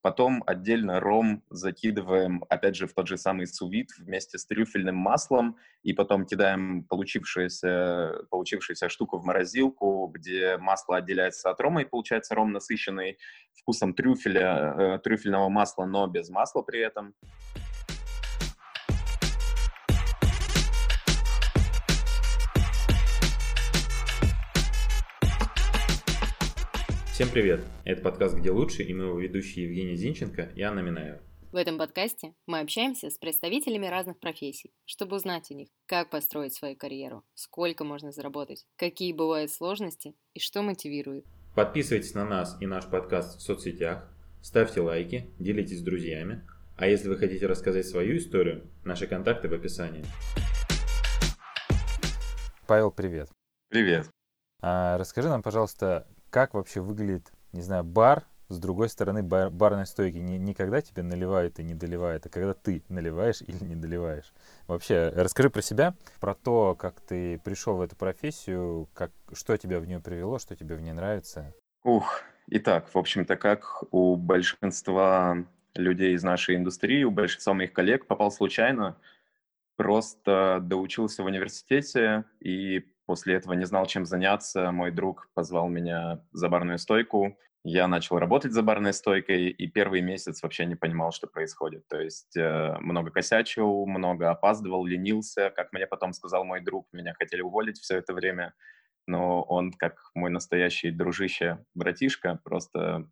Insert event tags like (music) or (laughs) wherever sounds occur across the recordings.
Потом отдельно ром закидываем, опять же, в тот же самый сувит вместе с трюфельным маслом, и потом кидаем получившуюся, получившуюся штуку в морозилку, где масло отделяется от рома, и получается ром насыщенный вкусом трюфеля, э, трюфельного масла, но без масла при этом. Всем привет! Это подкаст «Где лучше» и мы его ведущие Евгений Зинченко и Анна Минаева. В этом подкасте мы общаемся с представителями разных профессий, чтобы узнать у них, как построить свою карьеру, сколько можно заработать, какие бывают сложности и что мотивирует. Подписывайтесь на нас и наш подкаст в соцсетях, ставьте лайки, делитесь с друзьями, а если вы хотите рассказать свою историю, наши контакты в описании. Павел, привет. Привет. А, расскажи нам, пожалуйста, как вообще выглядит, не знаю, бар с другой стороны бар, барной стойки не, не когда тебе наливают и не доливают, а когда ты наливаешь или не доливаешь. Вообще, расскажи про себя, про то, как ты пришел в эту профессию, как, что тебя в нее привело, что тебе в ней нравится. Ух, итак, в общем-то, как у большинства людей из нашей индустрии, у большинства моих коллег попал случайно, просто доучился в университете и После этого не знал, чем заняться. Мой друг позвал меня за барную стойку. Я начал работать за барной стойкой, и первый месяц вообще не понимал, что происходит. То есть э, много косячил, много опаздывал, ленился. Как мне потом сказал мой друг, меня хотели уволить все это время. Но он, как мой настоящий дружище, братишка, просто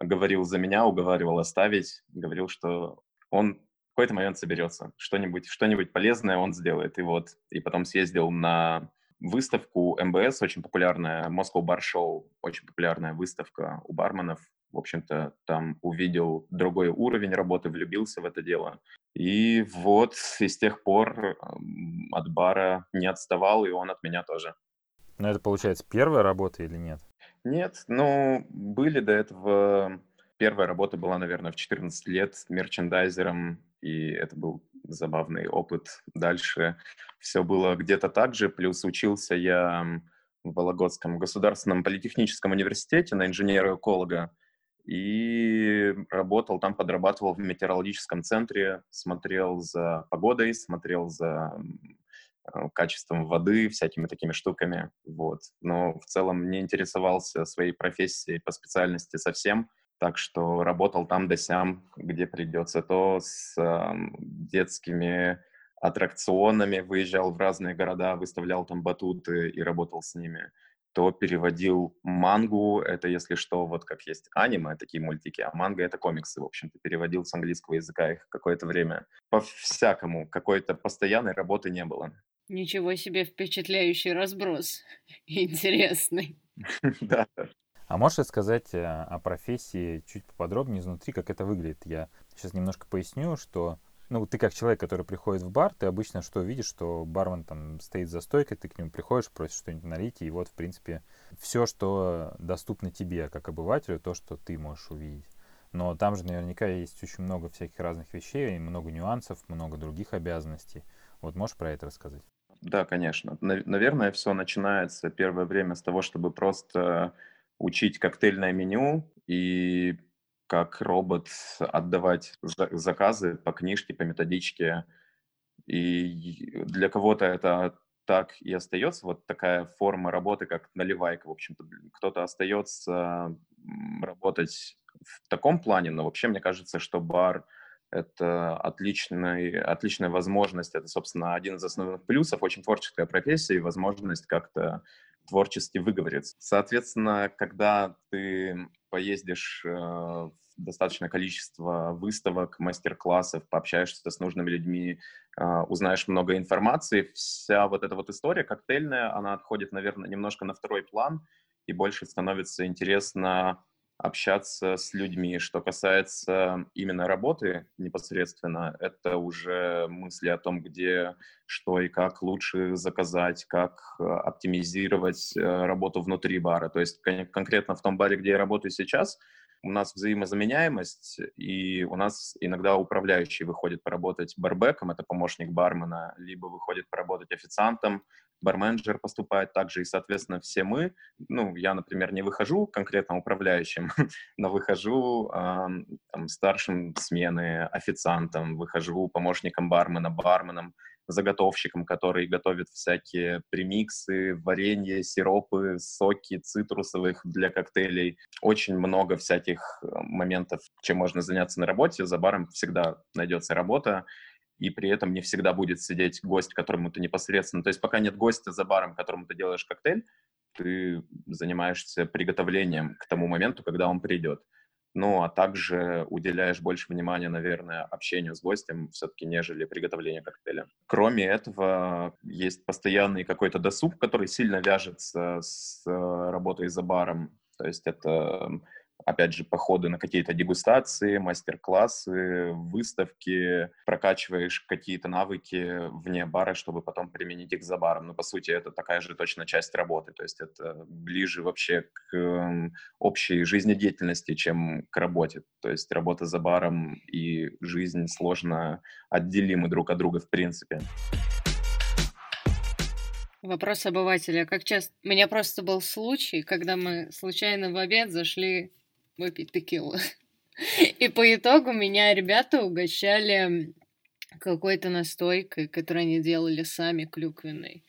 говорил за меня, уговаривал оставить, говорил, что он в какой-то момент соберется, что-нибудь что полезное он сделает. И вот, и потом съездил на выставку МБС, очень популярная, Moscow Bar Show, очень популярная выставка у барменов. В общем-то, там увидел другой уровень работы, влюбился в это дело. И вот и с тех пор от бара не отставал, и он от меня тоже. Но это, получается, первая работа или нет? Нет, ну, были до этого... Первая работа была, наверное, в 14 лет мерчендайзером, и это был забавный опыт. Дальше все было где-то так же, плюс учился я в Вологодском государственном политехническом университете на инженера-эколога, и работал там, подрабатывал в метеорологическом центре, смотрел за погодой, смотрел за э, качеством воды, всякими такими штуками, вот. Но в целом не интересовался своей профессией по специальности совсем, так что работал там да сям, где придется. То с э, детскими аттракционами выезжал в разные города, выставлял там батуты и работал с ними. То переводил мангу, это если что, вот как есть аниме, такие мультики, а манга это комиксы, в общем-то. Переводил с английского языка их какое-то время. По-всякому, какой-то постоянной работы не было. Ничего себе впечатляющий разброс. (laughs) Интересный. (laughs) Да. А можешь рассказать э, о профессии чуть поподробнее изнутри, как это выглядит? Я сейчас немножко поясню, что ну, ты как человек, который приходит в бар, ты обычно что видишь, что бармен там стоит за стойкой, ты к нему приходишь, просишь что-нибудь налить, и вот, в принципе, все, что доступно тебе, как обывателю, то, что ты можешь увидеть. Но там же наверняка есть очень много всяких разных вещей, много нюансов, много других обязанностей. Вот можешь про это рассказать? Да, конечно. Наверное, все начинается первое время с того, чтобы просто учить коктейльное меню и как робот отдавать заказы по книжке, по методичке. И для кого-то это так и остается, вот такая форма работы, как наливайка, в общем-то. Кто-то остается работать в таком плане, но вообще мне кажется, что бар — это отличный, отличная возможность, это, собственно, один из основных плюсов, очень творческая профессия и возможность как-то творчески выговориться. Соответственно, когда ты поездишь э, в достаточное количество выставок, мастер-классов, пообщаешься с нужными людьми, э, узнаешь много информации, вся вот эта вот история коктейльная, она отходит, наверное, немножко на второй план, и больше становится интересно общаться с людьми. Что касается именно работы непосредственно, это уже мысли о том, где, что и как лучше заказать, как э, оптимизировать э, работу внутри бара. То есть конкретно в том баре, где я работаю сейчас, у нас взаимозаменяемость, и у нас иногда управляющий выходит поработать барбеком, это помощник бармена, либо выходит поработать официантом, барменджер поступает также, и, соответственно, все мы, ну, я, например, не выхожу конкретно управляющим, (laughs) но выхожу там, старшим смены, официантом, выхожу помощником бармена, барменом, заготовщиком, который готовит всякие премиксы, варенье, сиропы, соки цитрусовых для коктейлей. Очень много всяких э, моментов, чем можно заняться на работе. За баром всегда найдется работа, и при этом не всегда будет сидеть гость, которому ты непосредственно... То есть пока нет гостя за баром, которому ты делаешь коктейль, ты занимаешься приготовлением к тому моменту, когда он придет ну, а также уделяешь больше внимания, наверное, общению с гостем все-таки, нежели приготовлению коктейля. Кроме этого, есть постоянный какой-то досуг, который сильно вяжется с э, работой за баром. То есть это опять же, походы на какие-то дегустации, мастер-классы, выставки, прокачиваешь какие-то навыки вне бара, чтобы потом применить их за баром. Но, по сути, это такая же точно часть работы, то есть это ближе вообще к эм, общей жизнедеятельности, чем к работе. То есть работа за баром и жизнь сложно отделимы друг от друга в принципе. Вопрос обывателя. Как часто... У меня просто был случай, когда мы случайно в обед зашли выпить текилу. (laughs) И по итогу меня ребята угощали какой-то настойкой, которую они делали сами, клюквенной.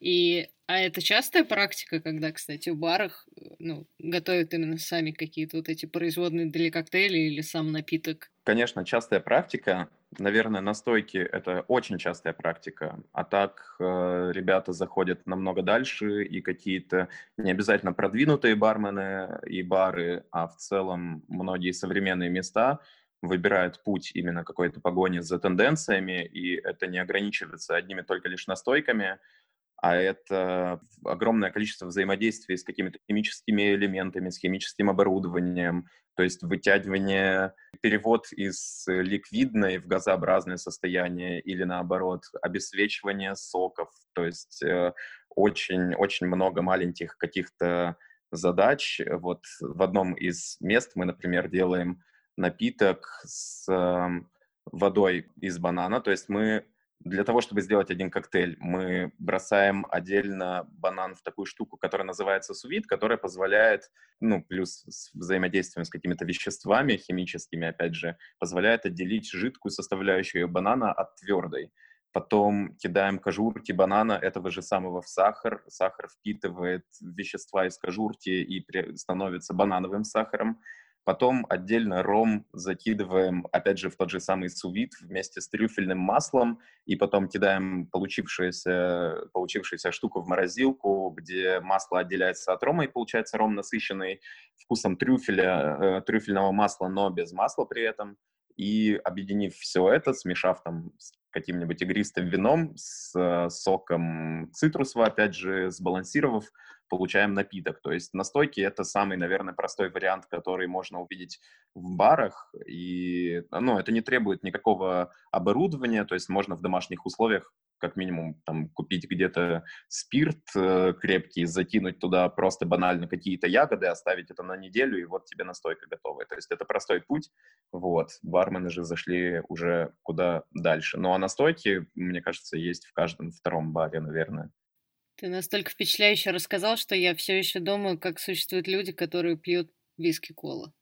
И, а это частая практика, когда, кстати, в барах ну, готовят именно сами какие-то вот эти производные для коктейлей или сам напиток? Конечно, частая практика. Наверное, настойки — это очень частая практика. А так э, ребята заходят намного дальше, и какие-то не обязательно продвинутые бармены и бары, а в целом многие современные места выбирают путь именно какой-то погони за тенденциями, и это не ограничивается одними только лишь настойками, а это огромное количество взаимодействия с какими-то химическими элементами, с химическим оборудованием, то есть вытягивание, перевод из ликвидной в газообразное состояние или наоборот, обесвечивание соков, то есть очень-очень э, много маленьких каких-то задач. Вот в одном из мест мы, например, делаем напиток с эм, водой из банана, то есть мы для того, чтобы сделать один коктейль, мы бросаем отдельно банан в такую штуку, которая называется сувит, которая позволяет, ну, плюс с взаимодействием с какими-то веществами химическими, опять же, позволяет отделить жидкую составляющую банана от твердой. Потом кидаем кожурки банана этого же самого в сахар. Сахар впитывает вещества из кожурки и становится банановым сахаром. Потом отдельно ром закидываем, опять же, в тот же самый сувит вместе с трюфельным маслом, и потом кидаем получившуюся, получившуюся штуку в морозилку, где масло отделяется от рома, и получается ром насыщенный вкусом трюфеля, э, трюфельного масла, но без масла при этом. И объединив все это, смешав там с каким-нибудь игристым вином, с э, соком цитрусового, опять же, сбалансировав, получаем напиток. То есть настойки — это самый, наверное, простой вариант, который можно увидеть в барах. И ну, это не требует никакого оборудования, то есть можно в домашних условиях как минимум там купить где-то спирт э, крепкий, закинуть туда просто банально какие-то ягоды, оставить это на неделю, и вот тебе настойка готовая. То есть это простой путь, вот. Бармены же зашли уже куда дальше. Ну а настойки, мне кажется, есть в каждом втором баре, наверное. Ты настолько впечатляюще рассказал, что я все еще думаю, как существуют люди, которые пьют виски-кола.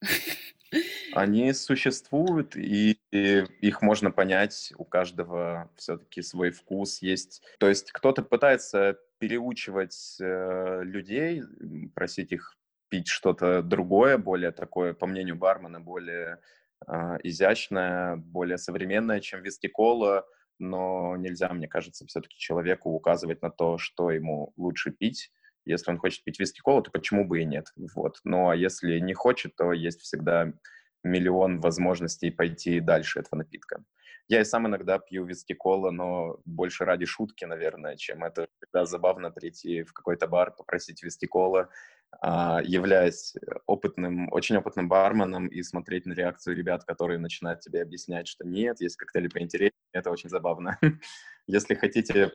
(laughs) Они существуют, и, и их можно понять. У каждого все-таки свой вкус есть. То есть кто-то пытается переучивать э, людей, просить их пить что-то другое, более такое, по мнению бармена, более э, изящное, более современное, чем виски-кола но нельзя, мне кажется, все-таки человеку указывать на то, что ему лучше пить. Если он хочет пить виски-колу, то почему бы и нет? Вот. Ну, а если не хочет, то есть всегда миллион возможностей пойти дальше этого напитка. Я и сам иногда пью виски-кола, но больше ради шутки, наверное, чем это всегда забавно прийти в какой-то бар, попросить виски-кола, а, являясь опытным, очень опытным барменом и смотреть на реакцию ребят, которые начинают тебе объяснять, что нет, есть коктейли поинтереснее, это очень забавно. (laughs) Если хотите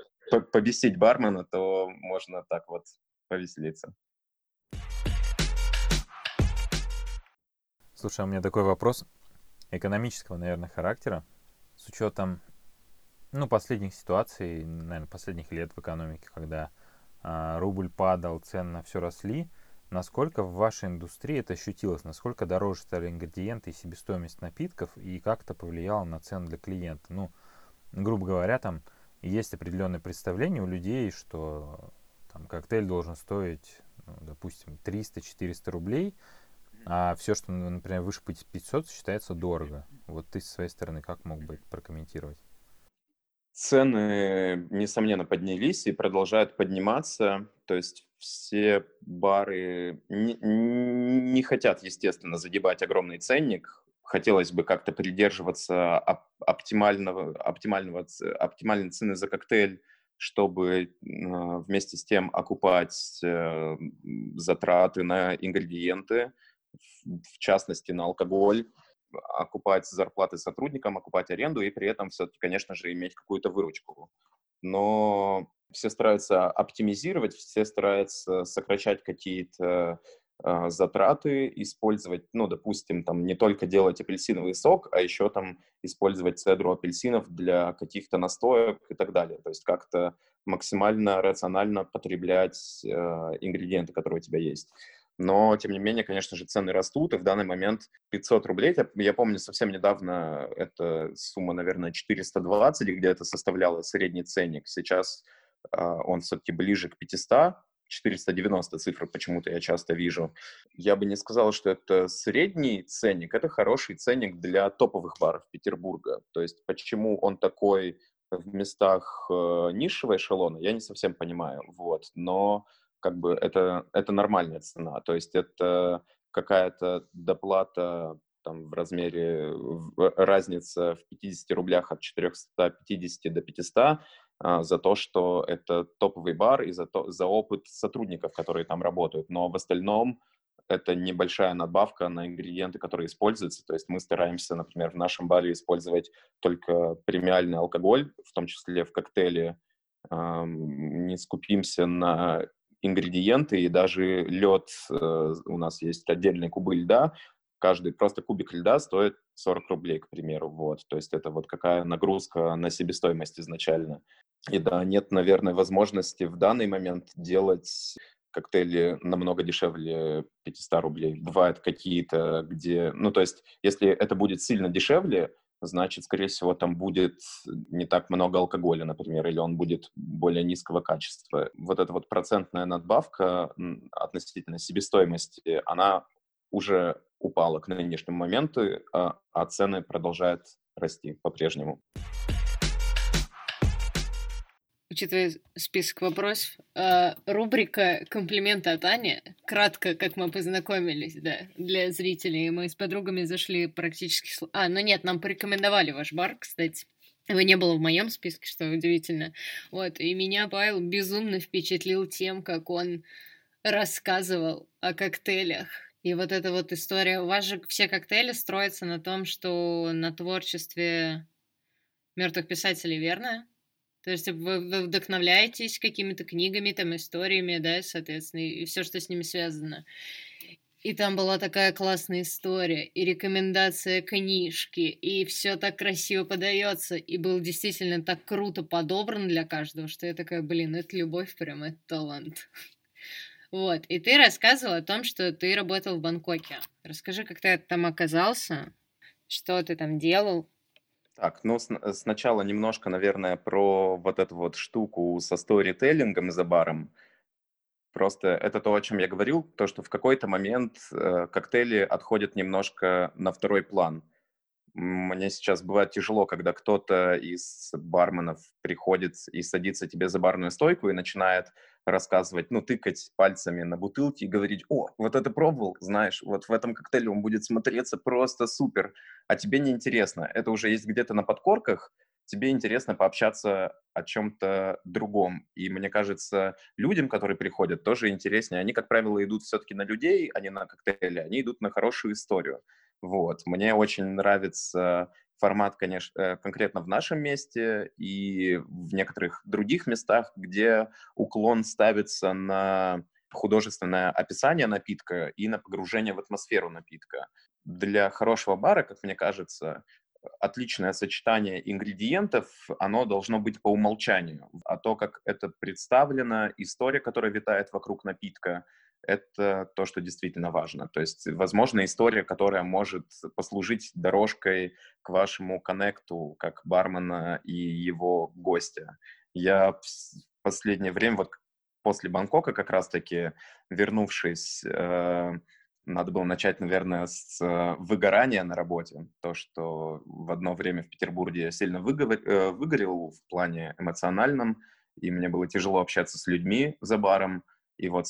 побесить бармена, то можно так вот повеселиться. Слушай, а у меня такой вопрос экономического, наверное, характера. С учетом, ну, последних ситуаций, наверное, последних лет в экономике, когда а, рубль падал, цены на все росли, насколько в вашей индустрии это ощутилось? Насколько дороже стали ингредиенты и себестоимость напитков, и как это повлияло на цену для клиента? Ну, грубо говоря, там есть определенное представление у людей, что там, коктейль должен стоить, ну, допустим, 300-400 рублей, а все, что, например, выше 500, считается дорого. Вот ты со своей стороны как мог бы прокомментировать? Цены, несомненно, поднялись и продолжают подниматься. То есть все бары не, не хотят, естественно, загибать огромный ценник. Хотелось бы как-то придерживаться оптимального, оптимального, оптимальной цены за коктейль, чтобы а, вместе с тем окупать э, затраты на ингредиенты, в частности, на алкоголь, окупать зарплаты сотрудникам, окупать аренду и при этом все-таки, конечно же, иметь какую-то выручку. Но все стараются оптимизировать, все стараются сокращать какие-то э, затраты, использовать, ну, допустим, там не только делать апельсиновый сок, а еще там использовать цедру апельсинов для каких-то настоек и так далее. То есть как-то максимально рационально потреблять э, ингредиенты, которые у тебя есть. Но, тем не менее, конечно же, цены растут, и в данный момент 500 рублей, я помню, совсем недавно эта сумма, наверное, 420, где это составляло средний ценник. Сейчас э, он все-таки ближе к 500, 490 цифры почему-то я часто вижу. Я бы не сказал, что это средний ценник, это хороший ценник для топовых баров Петербурга. То есть почему он такой в местах э, низшего эшелона, я не совсем понимаю. Вот. Но как бы это, это нормальная цена. То есть это какая-то доплата там, в размере, в, разница в 50 рублях от 450 до 500 а, за то, что это топовый бар и за, то, за опыт сотрудников, которые там работают. Но в остальном это небольшая надбавка на ингредиенты, которые используются. То есть мы стараемся, например, в нашем баре использовать только премиальный алкоголь, в том числе в коктейле. Не скупимся на ингредиенты, и даже лед, э, у нас есть отдельные кубы льда, каждый просто кубик льда стоит 40 рублей, к примеру, вот, то есть это вот какая нагрузка на себестоимость изначально. И да, нет, наверное, возможности в данный момент делать коктейли намного дешевле 500 рублей. Бывают какие-то, где... Ну, то есть, если это будет сильно дешевле, значит, скорее всего, там будет не так много алкоголя, например, или он будет более низкого качества. Вот эта вот процентная надбавка относительно себестоимости, она уже упала к нынешнему моменту, а, а цены продолжают расти по-прежнему учитывая список вопросов, э, рубрика «Комплименты от Ани». Кратко, как мы познакомились, да, для зрителей. Мы с подругами зашли практически... А, ну нет, нам порекомендовали ваш бар, кстати. Его не было в моем списке, что удивительно. Вот, и меня Павел безумно впечатлил тем, как он рассказывал о коктейлях. И вот эта вот история. У вас же все коктейли строятся на том, что на творчестве мертвых писателей, верно? То есть вы, вы вдохновляетесь какими-то книгами, там, историями, да, соответственно, и все, что с ними связано. И там была такая классная история, и рекомендация книжки, и все так красиво подается, и был действительно так круто подобран для каждого, что я такая, блин, это любовь прям, это талант. Вот, и ты рассказывал о том, что ты работал в Бангкоке. Расскажи, как ты там оказался, что ты там делал, так, ну с- сначала немножко, наверное, про вот эту вот штуку со сторителлингом за баром. Просто это то, о чем я говорил, то, что в какой-то момент э, коктейли отходят немножко на второй план. Мне сейчас бывает тяжело, когда кто-то из барменов приходит и садится тебе за барную стойку и начинает рассказывать, ну, тыкать пальцами на бутылки и говорить, о, вот это пробовал, знаешь, вот в этом коктейле он будет смотреться просто супер, а тебе не интересно. Это уже есть где-то на подкорках, тебе интересно пообщаться о чем-то другом. И мне кажется, людям, которые приходят, тоже интереснее. Они, как правило, идут все-таки на людей, а не на коктейли. Они идут на хорошую историю. Вот. Мне очень нравится формат, конечно, э, конкретно в нашем месте и в некоторых других местах, где уклон ставится на художественное описание напитка и на погружение в атмосферу напитка. для хорошего бара, как мне кажется, отличное сочетание ингредиентов, оно должно быть по умолчанию. А то, как это представлено, история, которая витает вокруг напитка, это то, что действительно важно. То есть, возможно, история, которая может послужить дорожкой к вашему коннекту, как бармена и его гостя. Я в последнее время, вот после Бангкока как раз-таки, вернувшись э, надо было начать, наверное, с э, выгорания на работе. То, что в одно время в Петербурге я сильно. Э, выгорел в плане эмоциональном, и мне было тяжело общаться с людьми за баром. И вот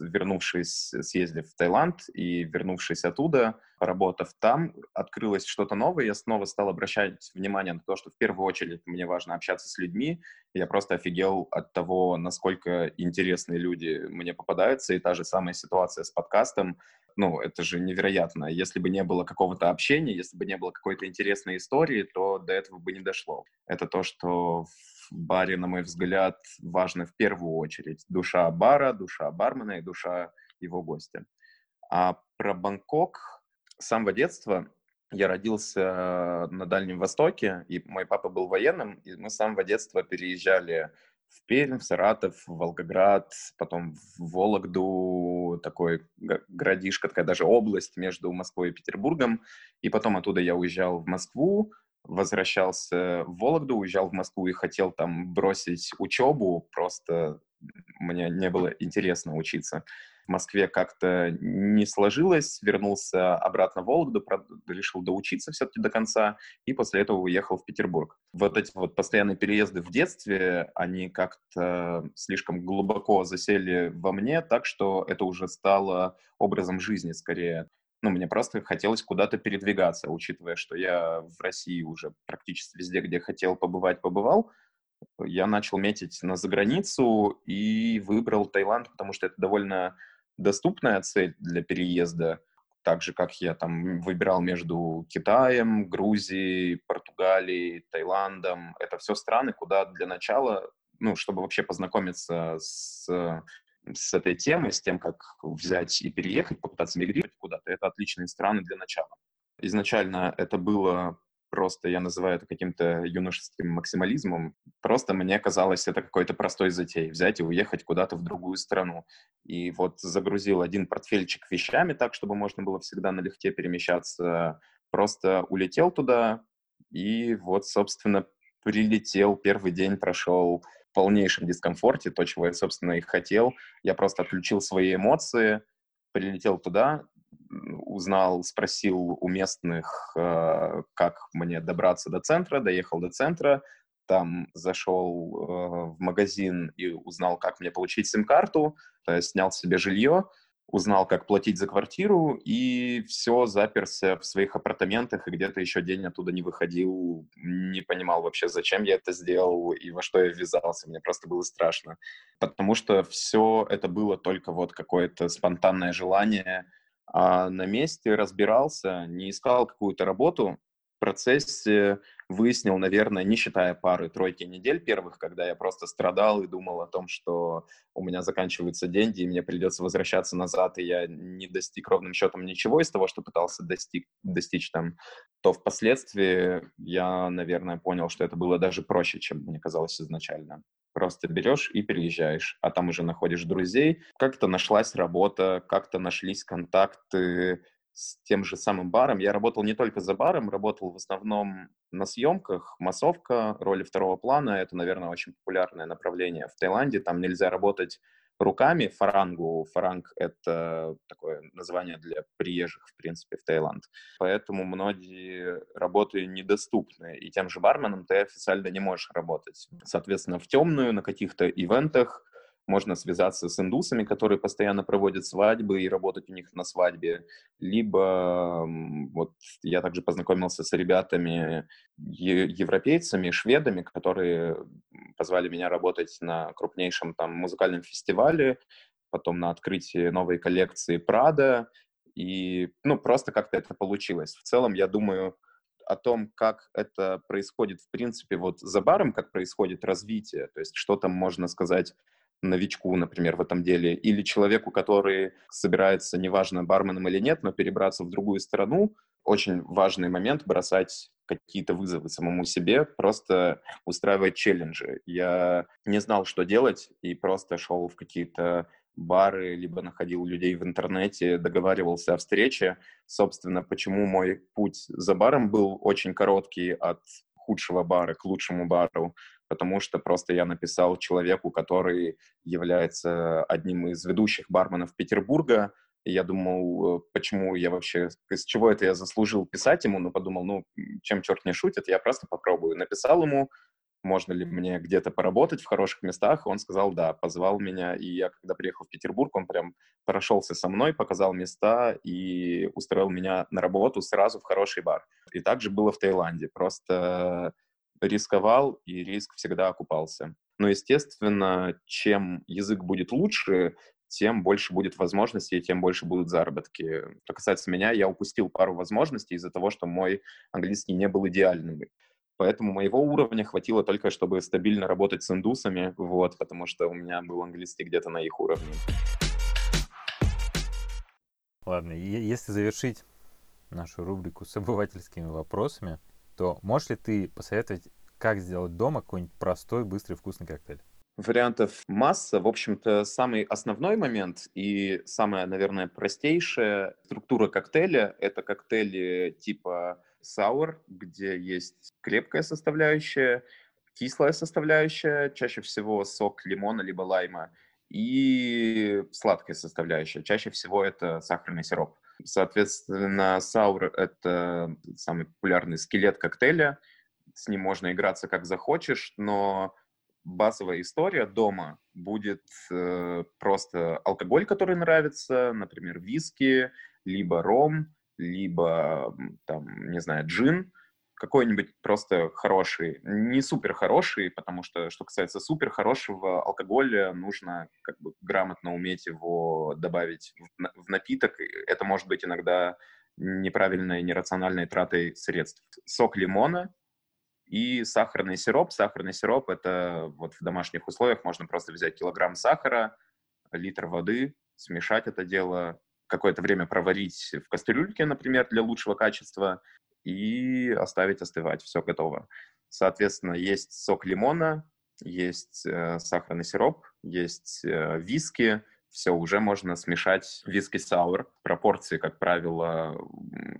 вернувшись, съездив в Таиланд и вернувшись оттуда, поработав там, открылось что-то новое, я снова стал обращать внимание на то, что в первую очередь мне важно общаться с людьми. Я просто офигел от того, насколько интересные люди мне попадаются, и та же самая ситуация с подкастом, ну, это же невероятно. Если бы не было какого-то общения, если бы не было какой-то интересной истории, то до этого бы не дошло. Это то, что в баре, на мой взгляд, важно в первую очередь. Душа бара, душа бармена и душа его гостя. А про Бангкок с самого детства я родился на Дальнем Востоке, и мой папа был военным, и мы с самого детства переезжали в Пермь, в Саратов, в Волгоград, потом в Вологду, такой городишко, такая даже область между Москвой и Петербургом. И потом оттуда я уезжал в Москву, возвращался в Вологду, уезжал в Москву и хотел там бросить учебу, просто мне не было интересно учиться Москве как-то не сложилось, вернулся обратно в Вологду, решил доучиться все-таки до конца, и после этого уехал в Петербург. Вот эти вот постоянные переезды в детстве, они как-то слишком глубоко засели во мне, так что это уже стало образом жизни скорее. Ну, мне просто хотелось куда-то передвигаться, учитывая, что я в России уже практически везде, где хотел побывать, побывал, я начал метить на заграницу и выбрал Таиланд, потому что это довольно доступная цель для переезда, так же, как я там выбирал между Китаем, Грузией, Португалией, Таиландом. Это все страны, куда для начала, ну, чтобы вообще познакомиться с, с этой темой, с тем, как взять и переехать, попытаться мигрировать куда-то, это отличные страны для начала. Изначально это было просто я называю это каким-то юношеским максимализмом. Просто мне казалось это какой-то простой затей, взять и уехать куда-то в другую страну. И вот загрузил один портфельчик вещами так, чтобы можно было всегда налегке перемещаться. Просто улетел туда и вот, собственно, прилетел. Первый день прошел в полнейшем дискомфорте, то, чего я, собственно, и хотел. Я просто отключил свои эмоции, прилетел туда, узнал, спросил у местных, э, как мне добраться до центра, доехал до центра, там зашел э, в магазин и узнал, как мне получить сим-карту, снял себе жилье, узнал, как платить за квартиру, и все, заперся в своих апартаментах, и где-то еще день оттуда не выходил, не понимал вообще, зачем я это сделал и во что я ввязался. Мне просто было страшно, потому что все это было только вот какое-то спонтанное желание а на месте разбирался, не искал какую-то работу, в процессе выяснил, наверное, не считая пары-тройки недель первых, когда я просто страдал и думал о том, что у меня заканчиваются деньги, и мне придется возвращаться назад, и я не достиг ровным счетом ничего из того, что пытался достиг, достичь там, то впоследствии я, наверное, понял, что это было даже проще, чем мне казалось изначально. Просто берешь и переезжаешь, а там уже находишь друзей. Как-то нашлась работа, как-то нашлись контакты с тем же самым баром. Я работал не только за баром, работал в основном на съемках. Массовка, роли второго плана — это, наверное, очень популярное направление в Таиланде. Там нельзя работать руками фарангу. Фаранг — это такое название для приезжих, в принципе, в Таиланд. Поэтому многие работы недоступны. И тем же барменом ты официально не можешь работать. Соответственно, в темную, на каких-то ивентах можно связаться с индусами, которые постоянно проводят свадьбы и работать у них на свадьбе. Либо вот я также познакомился с ребятами, европейцами, шведами, которые позвали меня работать на крупнейшем там музыкальном фестивале, потом на открытии новой коллекции Прада. И, ну, просто как-то это получилось. В целом, я думаю, о том, как это происходит, в принципе, вот за баром, как происходит развитие, то есть что там можно сказать новичку, например, в этом деле, или человеку, который собирается, неважно, барменом или нет, но перебраться в другую страну, очень важный момент бросать какие-то вызовы самому себе, просто устраивать челленджи. Я не знал, что делать, и просто шел в какие-то бары, либо находил людей в интернете, договаривался о встрече. Собственно, почему мой путь за баром был очень короткий от худшего бара к лучшему бару, потому что просто я написал человеку, который является одним из ведущих барменов Петербурга, и я думал, почему я вообще, с чего это я заслужил писать ему, но подумал, ну, чем черт не шутит, я просто попробую. Написал ему, можно ли мне где-то поработать в хороших местах, он сказал да, позвал меня, и я, когда приехал в Петербург, он прям прошелся со мной, показал места и устроил меня на работу сразу в хороший бар. И также было в Таиланде, просто рисковал, и риск всегда окупался. Но, естественно, чем язык будет лучше, тем больше будет возможностей, тем больше будут заработки. Что касается меня, я упустил пару возможностей из-за того, что мой английский не был идеальным. Поэтому моего уровня хватило только, чтобы стабильно работать с индусами, вот, потому что у меня был английский где-то на их уровне. Ладно, если завершить нашу рубрику с обывательскими вопросами, то можешь ли ты посоветовать, как сделать дома какой-нибудь простой, быстрый, вкусный коктейль? Вариантов масса. В общем-то, самый основной момент и самая, наверное, простейшая структура коктейля — это коктейли типа саур, где есть крепкая составляющая, кислая составляющая, чаще всего сок лимона либо лайма, и сладкая составляющая. Чаще всего это сахарный сироп. Соответственно, саур — это самый популярный скелет коктейля. С ним можно играться как захочешь, но базовая история дома будет э, просто алкоголь, который нравится, например, виски, либо ром, либо, там, не знаю, джин, какой-нибудь просто хороший, не супер хороший, потому что, что касается супер хорошего алкоголя, нужно как бы грамотно уметь его добавить в, в напиток. Это может быть иногда неправильной, нерациональной тратой средств. Сок лимона, и сахарный сироп. Сахарный сироп — это вот в домашних условиях можно просто взять килограмм сахара, литр воды, смешать это дело, какое-то время проварить в кастрюльке, например, для лучшего качества, и оставить остывать. Все готово. Соответственно, есть сок лимона, есть э, сахарный сироп, есть э, виски, все, уже можно смешать виски-саур. Пропорции, как правило,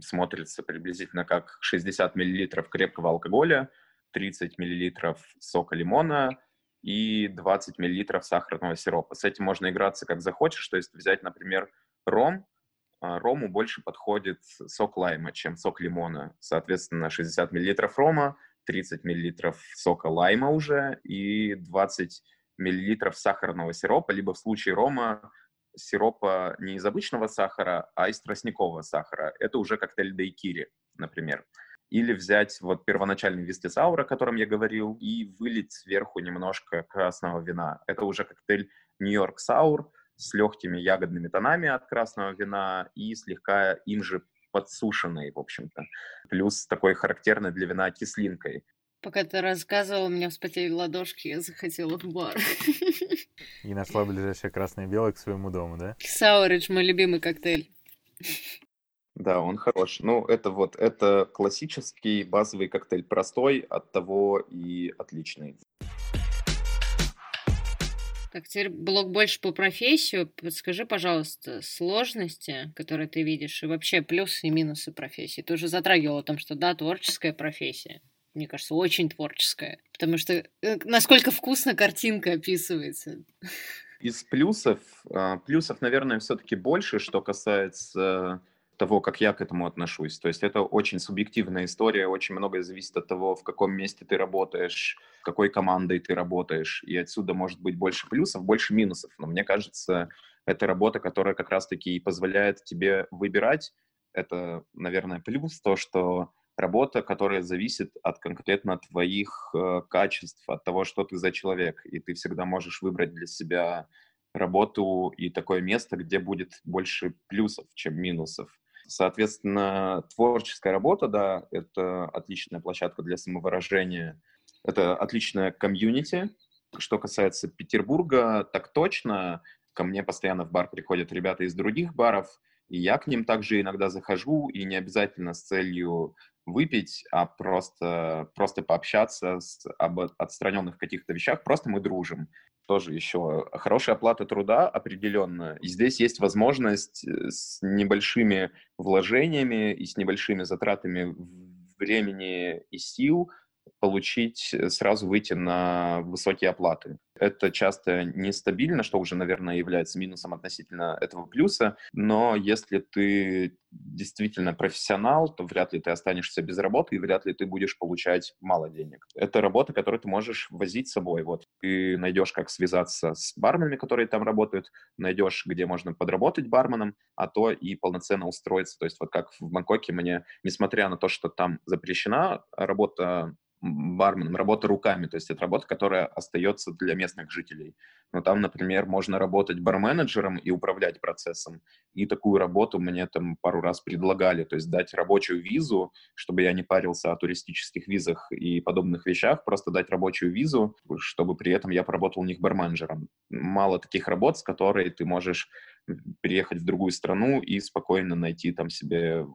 смотрятся приблизительно как 60 мл крепкого алкоголя, 30 мл сока лимона и 20 мл сахарного сиропа. С этим можно играться как захочешь, то есть взять, например, ром, рому больше подходит сок лайма, чем сок лимона. Соответственно, 60 мл рома, 30 мл сока лайма уже и 20 миллилитров сахарного сиропа, либо в случае рома сиропа не из обычного сахара, а из тростникового сахара. Это уже коктейль дайкири, например. Или взять вот первоначальный виски о котором я говорил, и вылить сверху немножко красного вина. Это уже коктейль Нью-Йорк Саур с легкими ягодными тонами от красного вина и слегка им же подсушенный, в общем-то. Плюс такой характерной для вина кислинкой. Пока ты рассказывал, у меня вспотели ладошки, я захотела в бар. (laughs) И нашла ближайшее красное и белое к своему дому, да? Сауридж, мой любимый коктейль. Да, он хорош. Ну, это вот, это классический базовый коктейль, простой, от того и отличный. Так, теперь блок больше по профессию. Подскажи, пожалуйста, сложности, которые ты видишь, и вообще плюсы и минусы профессии. Ты уже затрагивал о том, что да, творческая профессия мне кажется, очень творческая. Потому что э, насколько вкусно картинка описывается. Из плюсов, а, плюсов, наверное, все-таки больше, что касается того, как я к этому отношусь. То есть это очень субъективная история, очень многое зависит от того, в каком месте ты работаешь, какой командой ты работаешь, и отсюда может быть больше плюсов, больше минусов. Но мне кажется, это работа, которая как раз-таки и позволяет тебе выбирать. Это, наверное, плюс, то, что работа, которая зависит от конкретно твоих э, качеств, от того, что ты за человек. И ты всегда можешь выбрать для себя работу и такое место, где будет больше плюсов, чем минусов. Соответственно, творческая работа, да, это отличная площадка для самовыражения, это отличная комьюнити, Что касается Петербурга, так точно. Ко мне постоянно в бар приходят ребята из других баров, и я к ним также иногда захожу, и не обязательно с целью выпить, а просто, просто пообщаться с, об отстраненных каких-то вещах. Просто мы дружим. Тоже еще хорошая оплата труда определенно. И здесь есть возможность э, с небольшими вложениями и с небольшими затратами времени и сил получить, э, сразу выйти на высокие оплаты. Это часто нестабильно, что уже, наверное, является минусом относительно этого плюса, но если ты действительно профессионал, то вряд ли ты останешься без работы и вряд ли ты будешь получать мало денег. Это работа, которую ты можешь возить с собой. Вот ты найдешь, как связаться с барменами, которые там работают, найдешь, где можно подработать барменом, а то и полноценно устроиться. То есть вот как в Бангкоке мне, несмотря на то, что там запрещена работа барменом, работа руками, то есть это работа, которая остается для местных жителей. Но там, например, можно работать барменеджером и управлять процессом. И такую работу мне там пару раз предлагали, то есть дать рабочую визу, чтобы я не парился о туристических визах и подобных вещах, просто дать рабочую визу, чтобы при этом я поработал у них барменджером. Мало таких работ, с которой ты можешь переехать в другую страну и спокойно найти там себе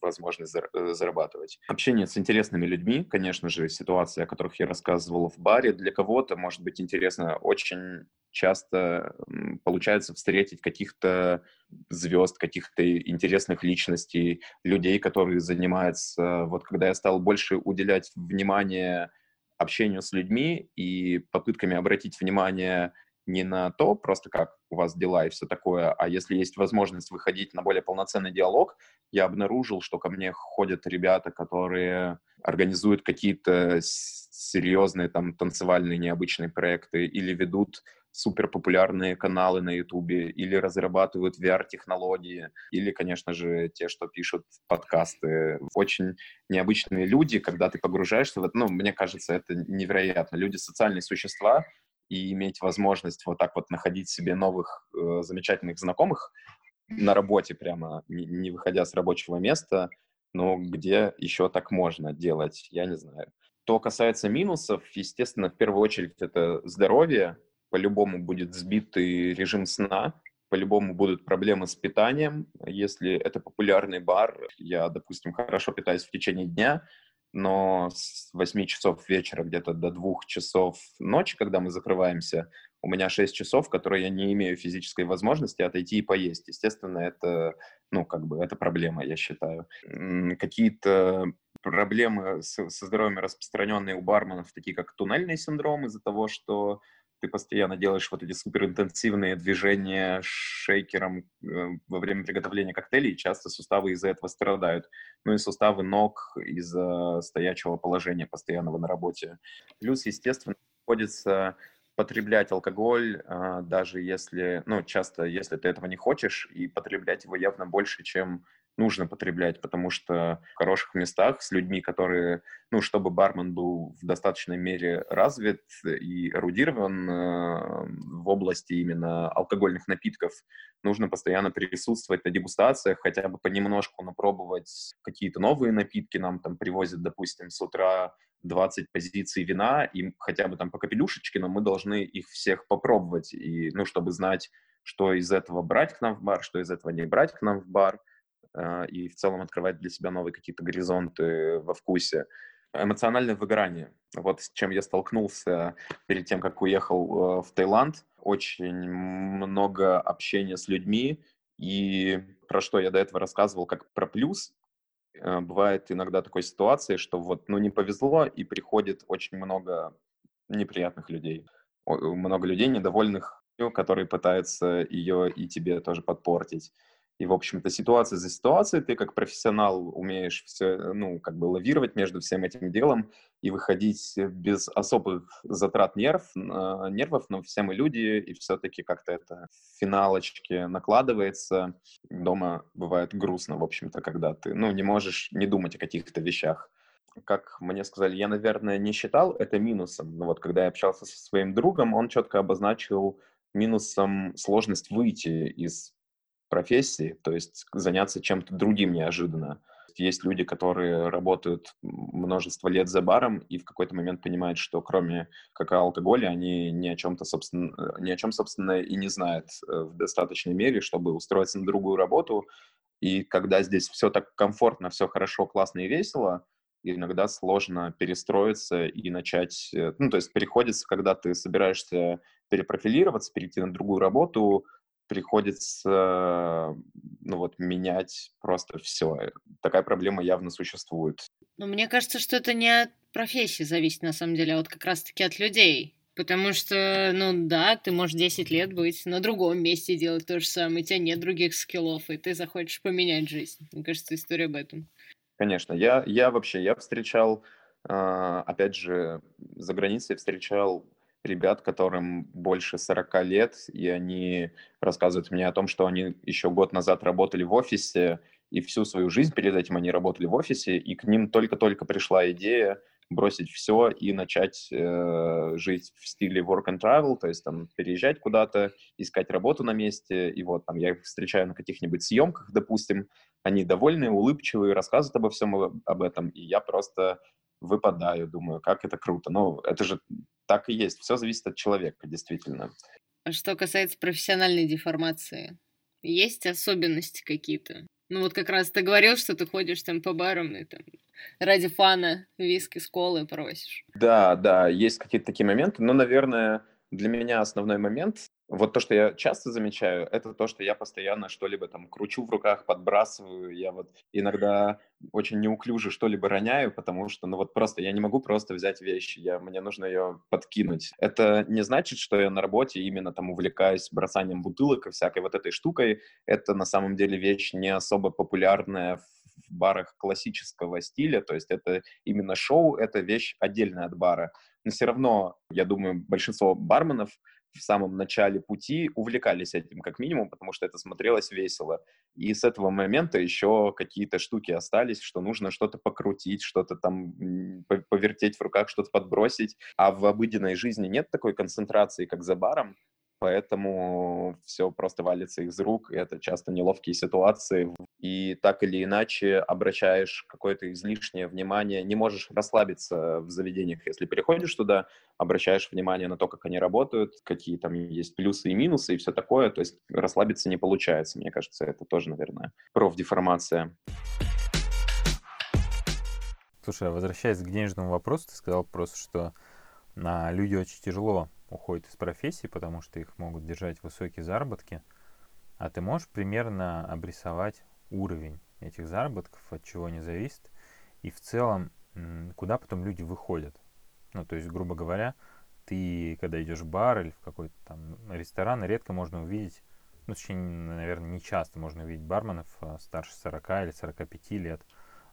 возможность э, зарабатывать. Общение с интересными людьми, конечно же, ситуации, о которых я рассказывал в баре, для кого-то может быть интересно. Очень часто получается встретить каких-то звезд, каких-то интересных личностей, людей, которые занимаются... Вот когда я стал больше уделять внимание общению с людьми и попытками обратить внимание не на то, просто как у вас дела и все такое, а если есть возможность выходить на более полноценный диалог, я обнаружил, что ко мне ходят ребята, которые организуют какие-то серьезные там танцевальные необычные проекты или ведут супер популярные каналы на Ютубе, или разрабатывают VR-технологии, или, конечно же, те, что пишут подкасты. Очень необычные люди, когда ты погружаешься в это, ну, мне кажется, это невероятно. Люди — социальные существа, и иметь возможность вот так вот находить себе новых э, замечательных знакомых на работе прямо, не, не выходя с рабочего места, но где еще так можно делать, я не знаю. Что касается минусов, естественно, в первую очередь это здоровье, по-любому будет сбитый режим сна, по-любому будут проблемы с питанием. Если это популярный бар, я, допустим, хорошо питаюсь в течение дня, но с 8 часов вечера где-то до 2 часов ночи, когда мы закрываемся, у меня 6 часов, которые я не имею физической возможности отойти и поесть. Естественно, это, ну, как бы, это проблема, я считаю. Какие-то проблемы со здоровьем распространенные у барменов, такие как туннельный синдром из-за того, что ты постоянно делаешь вот эти суперинтенсивные движения шейкером э, во время приготовления коктейлей, и часто суставы из-за этого страдают. Ну и суставы ног из-за стоячего положения постоянного на работе. Плюс, естественно, приходится потреблять алкоголь, а, даже если, ну, часто, если ты этого не хочешь, и потреблять его явно больше, чем нужно потреблять, потому что в хороших местах с людьми, которые, ну, чтобы бармен был в достаточной мере развит и эрудирован э, в области именно алкогольных напитков, нужно постоянно присутствовать на дегустациях, хотя бы понемножку напробовать какие-то новые напитки. Нам там привозят, допустим, с утра 20 позиций вина, и хотя бы там по капелюшечке, но мы должны их всех попробовать, и, ну, чтобы знать, что из этого брать к нам в бар, что из этого не брать к нам в бар. А, и в целом открывать для себя новые какие-то горизонты во вкусе. Эмоциональное выгорание. Вот с чем я столкнулся перед тем, как уехал э, в Таиланд. Очень много общения с людьми, и про что я до этого рассказывал, как про плюс, э, бывает иногда такой ситуации, что вот, ну, не повезло, и приходит очень много неприятных людей. Много людей недовольных, которые пытаются ее и тебе тоже подпортить. И, в общем-то, ситуация за ситуацией ты как профессионал умеешь все, ну, как бы лавировать между всем этим делом и выходить без особых затрат нерв, нервов, но все мы люди, и все-таки как-то это в финалочке накладывается. Дома бывает грустно, в общем-то, когда ты, ну, не можешь не думать о каких-то вещах. Как мне сказали, я, наверное, не считал это минусом, но вот когда я общался со своим другом, он четко обозначил минусом сложность выйти из профессии, то есть заняться чем-то другим неожиданно. Есть люди, которые работают множество лет за баром и в какой-то момент понимают, что кроме как алкоголя они ни о чем-то, собственно, ни о чем, собственно, и не знают э, в достаточной мере, чтобы устроиться на другую работу. И когда здесь все так комфортно, все хорошо, классно и весело, иногда сложно перестроиться и начать... Э, ну, то есть приходится, когда ты собираешься перепрофилироваться, перейти на другую работу, приходится, ну вот, менять просто все. Такая проблема явно существует. Ну, мне кажется, что это не от профессии зависит, на самом деле, а вот как раз-таки от людей. Потому что, ну да, ты можешь 10 лет быть на другом месте делать то же самое, у тебя нет других скиллов, и ты захочешь поменять жизнь. Мне кажется, история об этом. Конечно, я, я вообще, я встречал, а, опять же, за границей встречал ребят, которым больше 40 лет, и они рассказывают мне о том, что они еще год назад работали в офисе, и всю свою жизнь перед этим они работали в офисе, и к ним только-только пришла идея бросить все и начать э, жить в стиле work and travel, то есть там переезжать куда-то, искать работу на месте, и вот там я их встречаю на каких-нибудь съемках, допустим, они довольные, улыбчивые, рассказывают обо всем об этом, и я просто выпадаю, думаю, как это круто. Ну, это же так и есть, все зависит от человека, действительно. Что касается профессиональной деформации, есть особенности какие-то? Ну вот как раз ты говорил, что ты ходишь там по барам и там ради фана виски с колы просишь. Да, да, есть какие-то такие моменты, но, наверное, для меня основной момент, вот то, что я часто замечаю, это то, что я постоянно что-либо там кручу в руках, подбрасываю. Я вот иногда очень неуклюже что-либо роняю, потому что, ну вот просто я не могу просто взять вещь, я, мне нужно ее подкинуть. Это не значит, что я на работе именно там увлекаюсь бросанием бутылок и всякой вот этой штукой. Это на самом деле вещь не особо популярная в барах классического стиля, то есть это именно шоу, это вещь отдельная от бара. Но все равно, я думаю, большинство барменов в самом начале пути увлекались этим как минимум, потому что это смотрелось весело. И с этого момента еще какие-то штуки остались, что нужно что-то покрутить, что-то там повертеть в руках, что-то подбросить. А в обыденной жизни нет такой концентрации, как за баром поэтому все просто валится из рук, и это часто неловкие ситуации, и так или иначе обращаешь какое-то излишнее внимание, не можешь расслабиться в заведениях, если переходишь туда, обращаешь внимание на то, как они работают, какие там есть плюсы и минусы и все такое, то есть расслабиться не получается, мне кажется, это тоже, наверное, профдеформация. Слушай, а возвращаясь к денежному вопросу, ты сказал просто, что на люди очень тяжело уходят из профессии, потому что их могут держать высокие заработки. А ты можешь примерно обрисовать уровень этих заработков, от чего они зависят, и в целом, куда потом люди выходят. Ну, то есть, грубо говоря, ты, когда идешь в бар или в какой-то там ресторан, редко можно увидеть, ну, точнее, наверное, не часто можно увидеть барменов а, старше 40 или 45 лет.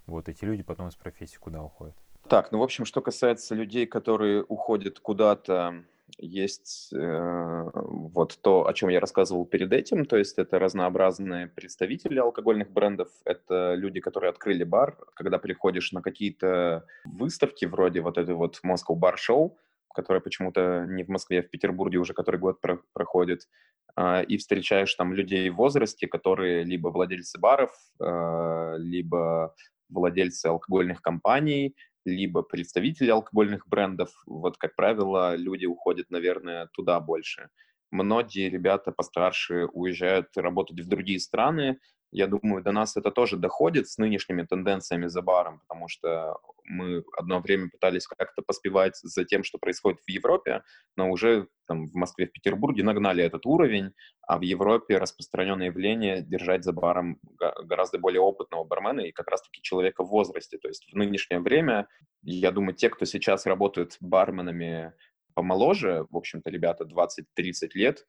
Вот эти люди потом из профессии куда уходят? Так, ну, в общем, что касается людей, которые уходят куда-то есть э, вот то, о чем я рассказывал перед этим, то есть это разнообразные представители алкогольных брендов, это люди, которые открыли бар, когда приходишь на какие-то выставки вроде вот этой вот Moscow Bar Show, которая почему-то не в Москве, а в Петербурге уже который год про проходит, э, и встречаешь там людей в возрасте, которые либо владельцы баров, э, либо владельцы алкогольных компаний, либо представители алкогольных брендов. Вот, как правило, люди уходят, наверное, туда больше. Многие ребята постарше уезжают работать в другие страны, я думаю, до нас это тоже доходит с нынешними тенденциями за баром, потому что мы одно время пытались как-то поспевать за тем, что происходит в Европе, но уже там, в Москве, в Петербурге нагнали этот уровень, а в Европе распространенное явление держать за баром гораздо более опытного бармена и как раз-таки человека в возрасте. То есть в нынешнее время, я думаю, те, кто сейчас работают барменами помоложе, в общем-то, ребята 20-30 лет,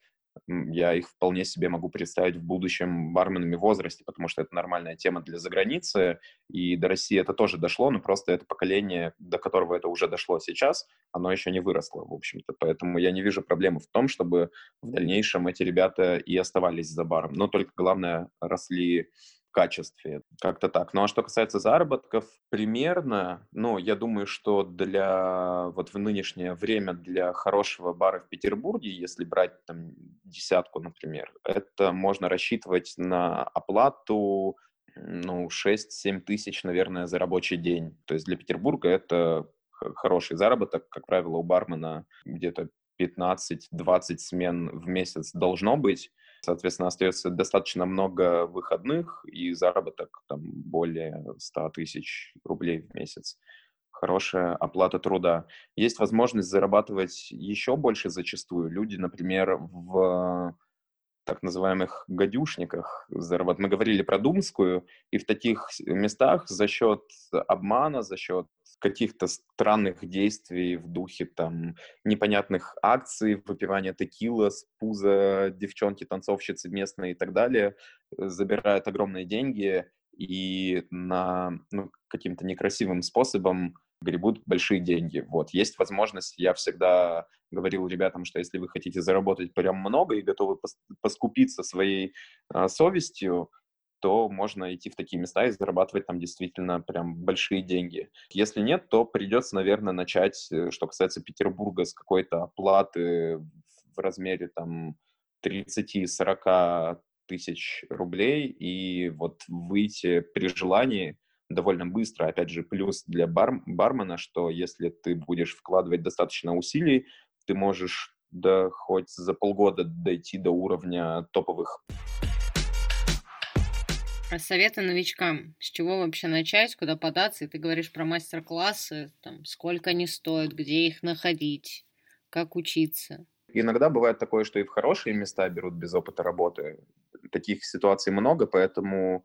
я их вполне себе могу представить в будущем барменами в возрасте, потому что это нормальная тема для заграницы, и до России это тоже дошло, но просто это поколение, до которого это уже дошло сейчас, оно еще не выросло, в общем-то. Поэтому я не вижу проблемы в том, чтобы в дальнейшем эти ребята и оставались за баром. Но только главное, росли качестве. Как-то так. Ну а что касается заработков, примерно, ну, я думаю, что для вот в нынешнее время для хорошего бара в Петербурге, если брать там десятку, например, это можно рассчитывать на оплату ну, 6-7 тысяч, наверное, за рабочий день. То есть для Петербурга это хороший заработок. Как правило, у бармена где-то 15-20 смен в месяц должно быть. Соответственно, остается достаточно много выходных и заработок там более 100 тысяч рублей в месяц. Хорошая оплата труда. Есть возможность зарабатывать еще больше зачастую. Люди, например, в так называемых гадюшниках зарабатывать. Мы говорили про Думскую, и в таких местах за счет обмана, за счет каких-то странных действий в духе там непонятных акций, выпивания текила с пуза девчонки, танцовщицы местные и так далее, забирают огромные деньги и на ну, каким-то некрасивым способом гребут большие деньги. Вот, есть возможность, я всегда говорил ребятам, что если вы хотите заработать прям много и готовы поскупиться своей а, совестью, то можно идти в такие места и зарабатывать там действительно прям большие деньги. Если нет, то придется, наверное, начать, э, что касается Петербурга, с какой-то оплаты в размере там 30-40 тысяч рублей и вот выйти при желании довольно быстро. Опять же, плюс для бар бармена, что если ты будешь вкладывать достаточно усилий, ты можешь да хоть за полгода дойти до уровня топовых. Советы новичкам. С чего вообще начать, куда податься? И ты говоришь про мастер-классы, там, сколько они стоят, где их находить, как учиться. Иногда бывает такое, что и в хорошие места берут без опыта работы. Таких ситуаций много, поэтому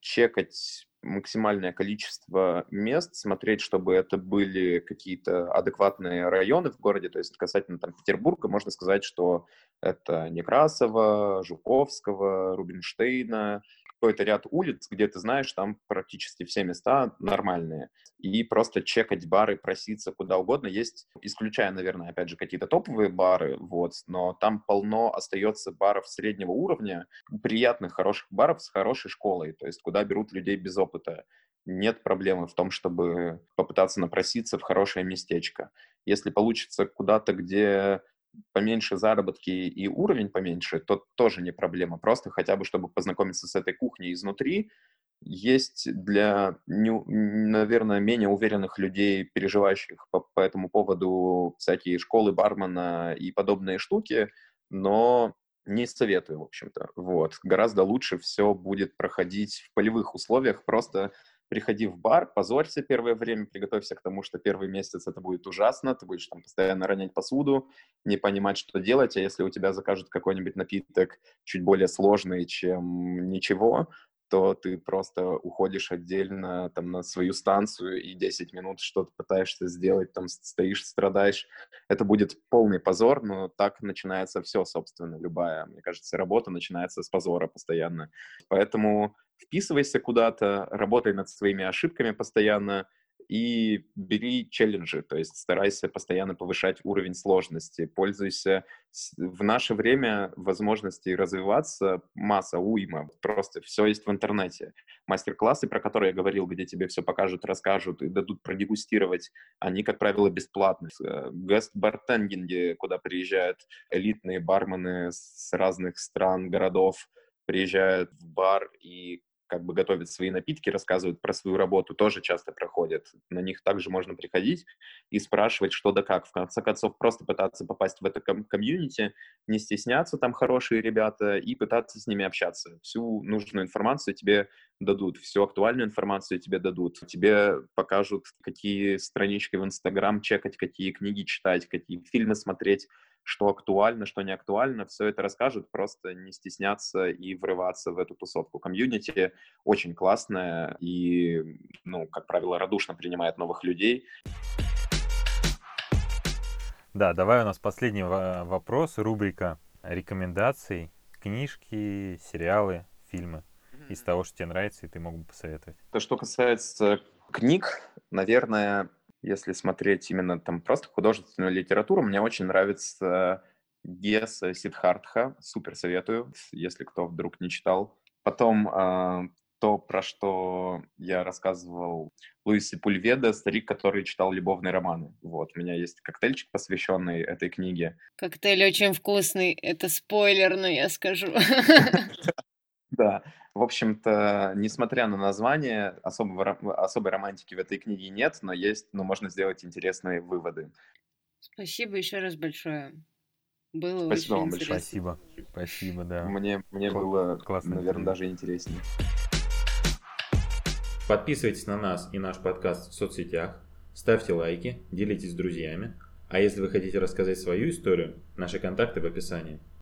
чекать максимальное количество мест, смотреть, чтобы это были какие-то адекватные районы в городе, то есть касательно там Петербурга, можно сказать, что это Некрасова, Жуковского, Рубинштейна, какой-то ряд улиц, где ты знаешь, там практически все места нормальные. И просто чекать бары, проситься куда угодно. Есть, исключая, наверное, опять же, какие-то топовые бары, вот, но там полно остается баров среднего уровня, приятных, хороших баров с хорошей школой, то есть куда берут людей без опыта нет проблемы в том, чтобы попытаться напроситься в хорошее местечко. Если получится куда-то, где поменьше заработки и уровень поменьше, то тоже не проблема. Просто хотя бы, чтобы познакомиться с этой кухней изнутри, есть для, наверное, менее уверенных людей, переживающих по, по этому поводу всякие школы бармена и подобные штуки, но не советую, в общем-то. Вот. Гораздо лучше все будет проходить в полевых условиях, просто приходи в бар, позорься первое время, приготовься к тому, что первый месяц это будет ужасно, ты будешь там постоянно ронять посуду, не понимать, что делать, а если у тебя закажут какой-нибудь напиток чуть более сложный, чем ничего, то ты просто уходишь отдельно там на свою станцию и 10 минут что-то пытаешься сделать, там стоишь, страдаешь. Это будет полный позор, но так начинается все, собственно, любая, мне кажется, работа начинается с позора постоянно. Поэтому вписывайся куда-то, работай над своими ошибками постоянно, и бери челленджи, то есть старайся постоянно повышать уровень сложности, пользуйся. В наше время возможностей развиваться масса, уйма, просто все есть в интернете. Мастер-классы, про которые я говорил, где тебе все покажут, расскажут и дадут продегустировать, они, как правило, бесплатные. Гест-бартендинги, куда приезжают элитные бармены с разных стран, городов, приезжают в бар и как бы готовят свои напитки, рассказывают про свою работу, тоже часто проходят. На них также можно приходить и спрашивать, что да как. В конце концов, просто пытаться попасть в это ком- комьюнити, не стесняться, там хорошие ребята, и пытаться с ними общаться. Всю нужную информацию тебе дадут, всю актуальную информацию тебе дадут. Тебе покажут, какие странички в Инстаграм чекать, какие книги читать, какие фильмы смотреть, что актуально, что не актуально, все это расскажут, просто не стесняться и врываться в эту тусовку. Комьюнити очень классная и, ну, как правило, радушно принимает новых людей. Да, давай у нас последний вопрос, рубрика рекомендаций, книжки, сериалы, фильмы из того, что тебе нравится, и ты мог бы посоветовать. То, что касается книг, наверное, если смотреть именно там просто художественную литературу, мне очень нравится Геса Сидхартха, супер советую, если кто вдруг не читал. Потом э, то, про что я рассказывал Луисе Пульведа, старик, который читал любовные романы. Вот, у меня есть коктейльчик, посвященный этой книге. Коктейль очень вкусный, это спойлер, но я скажу. (laughs) (laughs) Да, в общем-то, несмотря на название, особого, особой романтики в этой книге нет, но есть, но можно сделать интересные выводы. Спасибо еще раз большое. Было Спасибо очень вам большое. Спасибо. Спасибо, да. Мне, мне Кла- было, классная наверное, книга. даже интереснее. Подписывайтесь на нас и наш подкаст в соцсетях, ставьте лайки, делитесь с друзьями. А если вы хотите рассказать свою историю, наши контакты в описании.